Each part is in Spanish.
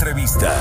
Entrevista.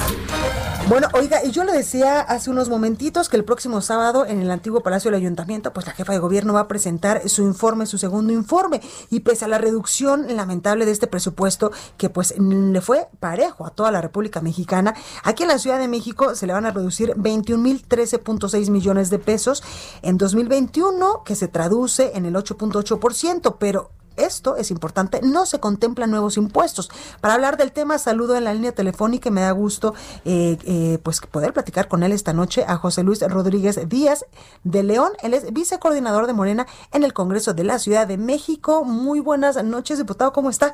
Bueno, oiga, y yo le decía hace unos momentitos que el próximo sábado en el antiguo Palacio del Ayuntamiento, pues la jefa de gobierno va a presentar su informe, su segundo informe, y pese a la reducción lamentable de este presupuesto, que pues le fue parejo a toda la República Mexicana, aquí en la Ciudad de México se le van a reducir 21.013.6 millones de pesos en 2021, que se traduce en el 8.8%, pero esto es importante, no se contemplan nuevos impuestos. Para hablar del tema, saludo en la línea telefónica y me da gusto eh, eh, pues poder platicar con él esta noche a José Luis Rodríguez Díaz de León. Él es vicecoordinador de Morena en el Congreso de la Ciudad de México. Muy buenas noches, diputado, ¿cómo está?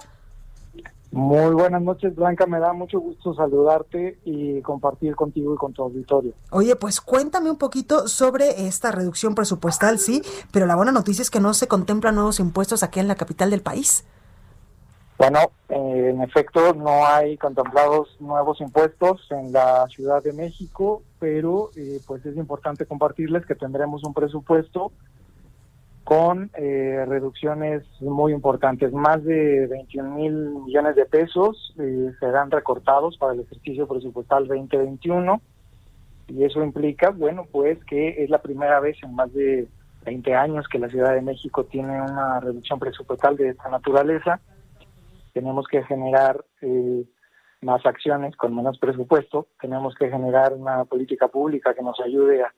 Muy buenas noches, Blanca. Me da mucho gusto saludarte y compartir contigo y con tu auditorio. Oye, pues cuéntame un poquito sobre esta reducción presupuestal, sí, pero la buena noticia es que no se contemplan nuevos impuestos aquí en la capital del país. Bueno, eh, en efecto, no hay contemplados nuevos impuestos en la Ciudad de México, pero eh, pues es importante compartirles que tendremos un presupuesto con eh, reducciones muy importantes. Más de 21 mil millones de pesos eh, serán recortados para el ejercicio presupuestal 2021 y eso implica, bueno, pues que es la primera vez en más de 20 años que la Ciudad de México tiene una reducción presupuestal de esta naturaleza. Tenemos que generar eh, más acciones con menos presupuesto, tenemos que generar una política pública que nos ayude a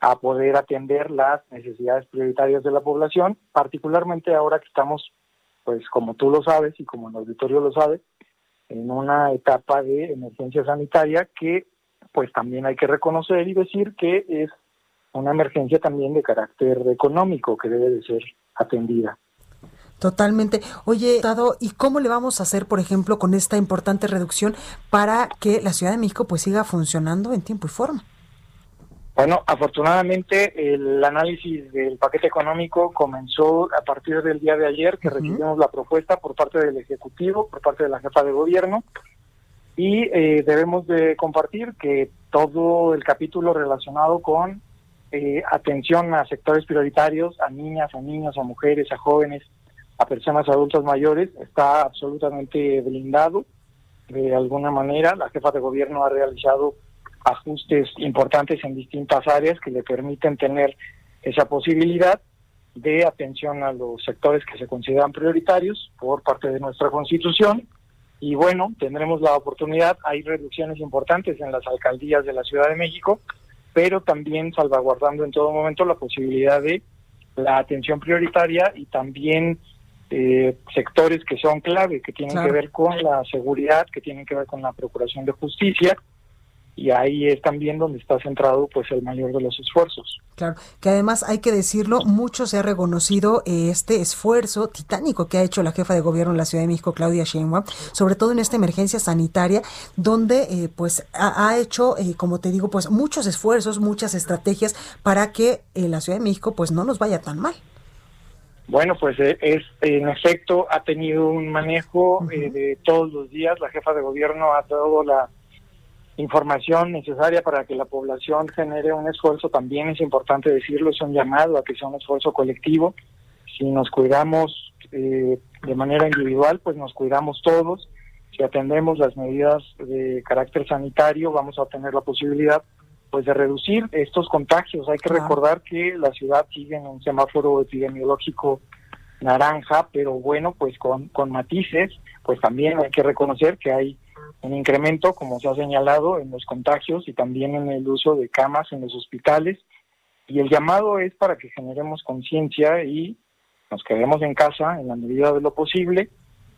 a poder atender las necesidades prioritarias de la población, particularmente ahora que estamos, pues como tú lo sabes y como el auditorio lo sabe, en una etapa de emergencia sanitaria que pues también hay que reconocer y decir que es una emergencia también de carácter económico que debe de ser atendida. Totalmente. Oye, Dado, ¿y cómo le vamos a hacer, por ejemplo, con esta importante reducción para que la Ciudad de México pues siga funcionando en tiempo y forma? Bueno, afortunadamente el análisis del paquete económico comenzó a partir del día de ayer que recibimos la propuesta por parte del Ejecutivo, por parte de la jefa de gobierno, y eh, debemos de compartir que todo el capítulo relacionado con eh, atención a sectores prioritarios, a niñas, a niños, a mujeres, a jóvenes, a personas adultas mayores, está absolutamente blindado. De alguna manera, la jefa de gobierno ha realizado ajustes importantes en distintas áreas que le permiten tener esa posibilidad de atención a los sectores que se consideran prioritarios por parte de nuestra constitución. Y bueno, tendremos la oportunidad, hay reducciones importantes en las alcaldías de la Ciudad de México, pero también salvaguardando en todo momento la posibilidad de la atención prioritaria y también eh, sectores que son clave, que tienen que ver con la seguridad, que tienen que ver con la procuración de justicia, y ahí es también donde está centrado pues el mayor de los esfuerzos. Claro, que además hay que decirlo, mucho se ha reconocido eh, este esfuerzo titánico que ha hecho la jefa de gobierno de la Ciudad de México, Claudia Sheinbaum, sobre todo en esta emergencia sanitaria, donde eh, pues ha, hecho, eh, como te digo, pues muchos esfuerzos, muchas estrategias para que la Ciudad de México pues no nos vaya tan mal. Bueno, pues es en efecto ha tenido un manejo de todos los días. La jefa de gobierno ha dado la información necesaria para que la población genere un esfuerzo, también es importante decirlo, es un llamado a que sea un esfuerzo colectivo. Si nos cuidamos eh, de manera individual, pues nos cuidamos todos. Si atendemos las medidas de carácter sanitario, vamos a tener la posibilidad pues de reducir estos contagios. Hay que recordar que la ciudad sigue en un semáforo epidemiológico naranja, pero bueno, pues con, con matices, pues también hay que reconocer que hay un incremento, como se ha señalado, en los contagios y también en el uso de camas en los hospitales. Y el llamado es para que generemos conciencia y nos quedemos en casa en la medida de lo posible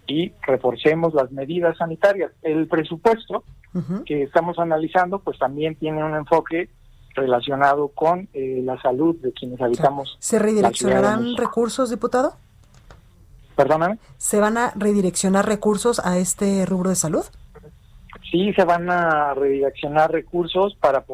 y reforcemos las medidas sanitarias. El presupuesto que estamos analizando, pues también tiene un enfoque relacionado con eh, la salud de quienes habitamos. ¿Se redireccionarán recursos, diputado? Perdóname. ¿Se van a redireccionar recursos a este rubro de salud? Sí, se van a redireccionar recursos para,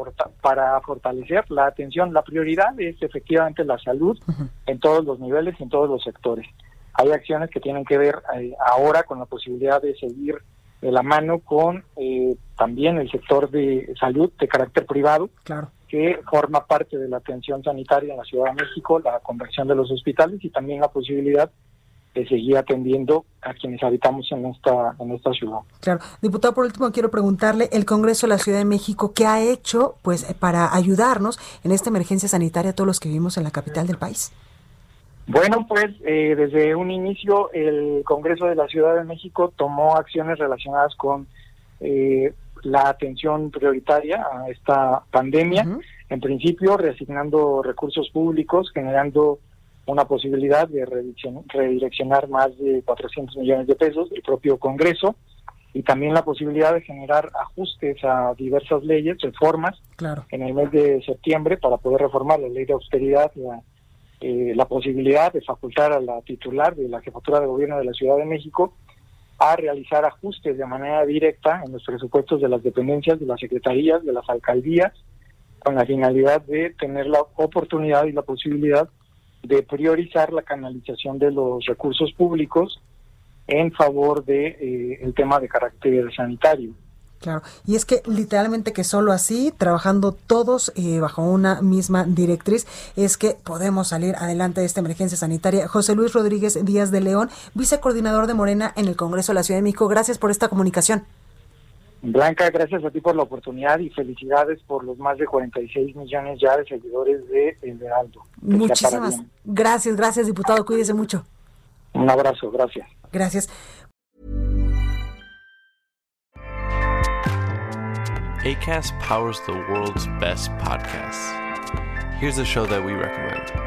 para fortalecer la atención. La prioridad es efectivamente la salud en todos los niveles y en todos los sectores. Hay acciones que tienen que ver eh, ahora con la posibilidad de seguir de la mano con eh, también el sector de salud de carácter privado, claro. que forma parte de la atención sanitaria en la Ciudad de México, la conversión de los hospitales y también la posibilidad de seguir atendiendo a quienes habitamos en esta, en esta ciudad. Claro. Diputado, por último, quiero preguntarle, el Congreso de la Ciudad de México, ¿qué ha hecho pues para ayudarnos en esta emergencia sanitaria a todos los que vivimos en la capital del país? Bueno, pues eh, desde un inicio el Congreso de la Ciudad de México tomó acciones relacionadas con eh, la atención prioritaria a esta pandemia. En principio, reasignando recursos públicos, generando una posibilidad de redireccionar más de 400 millones de pesos del propio Congreso y también la posibilidad de generar ajustes a diversas leyes, reformas claro. en el mes de septiembre para poder reformar la ley de austeridad, la eh, la posibilidad de facultar a la titular de la jefatura de gobierno de la Ciudad de México a realizar ajustes de manera directa en los presupuestos de las dependencias, de las secretarías, de las alcaldías, con la finalidad de tener la oportunidad y la posibilidad de priorizar la canalización de los recursos públicos en favor de eh, el tema de carácter sanitario. Claro, y es que literalmente que solo así, trabajando todos eh, bajo una misma directriz, es que podemos salir adelante de esta emergencia sanitaria. José Luis Rodríguez Díaz de León, vicecoordinador de Morena en el Congreso de la Ciudad de México, gracias por esta comunicación. Blanca, gracias a ti por la oportunidad y felicidades por los más de 46 millones ya de seguidores de El Heraldo. Muchísimas gracias, gracias diputado, cuídese mucho. Un abrazo, gracias. Gracias. ACAST powers the world's best podcasts. Here's a show that we recommend.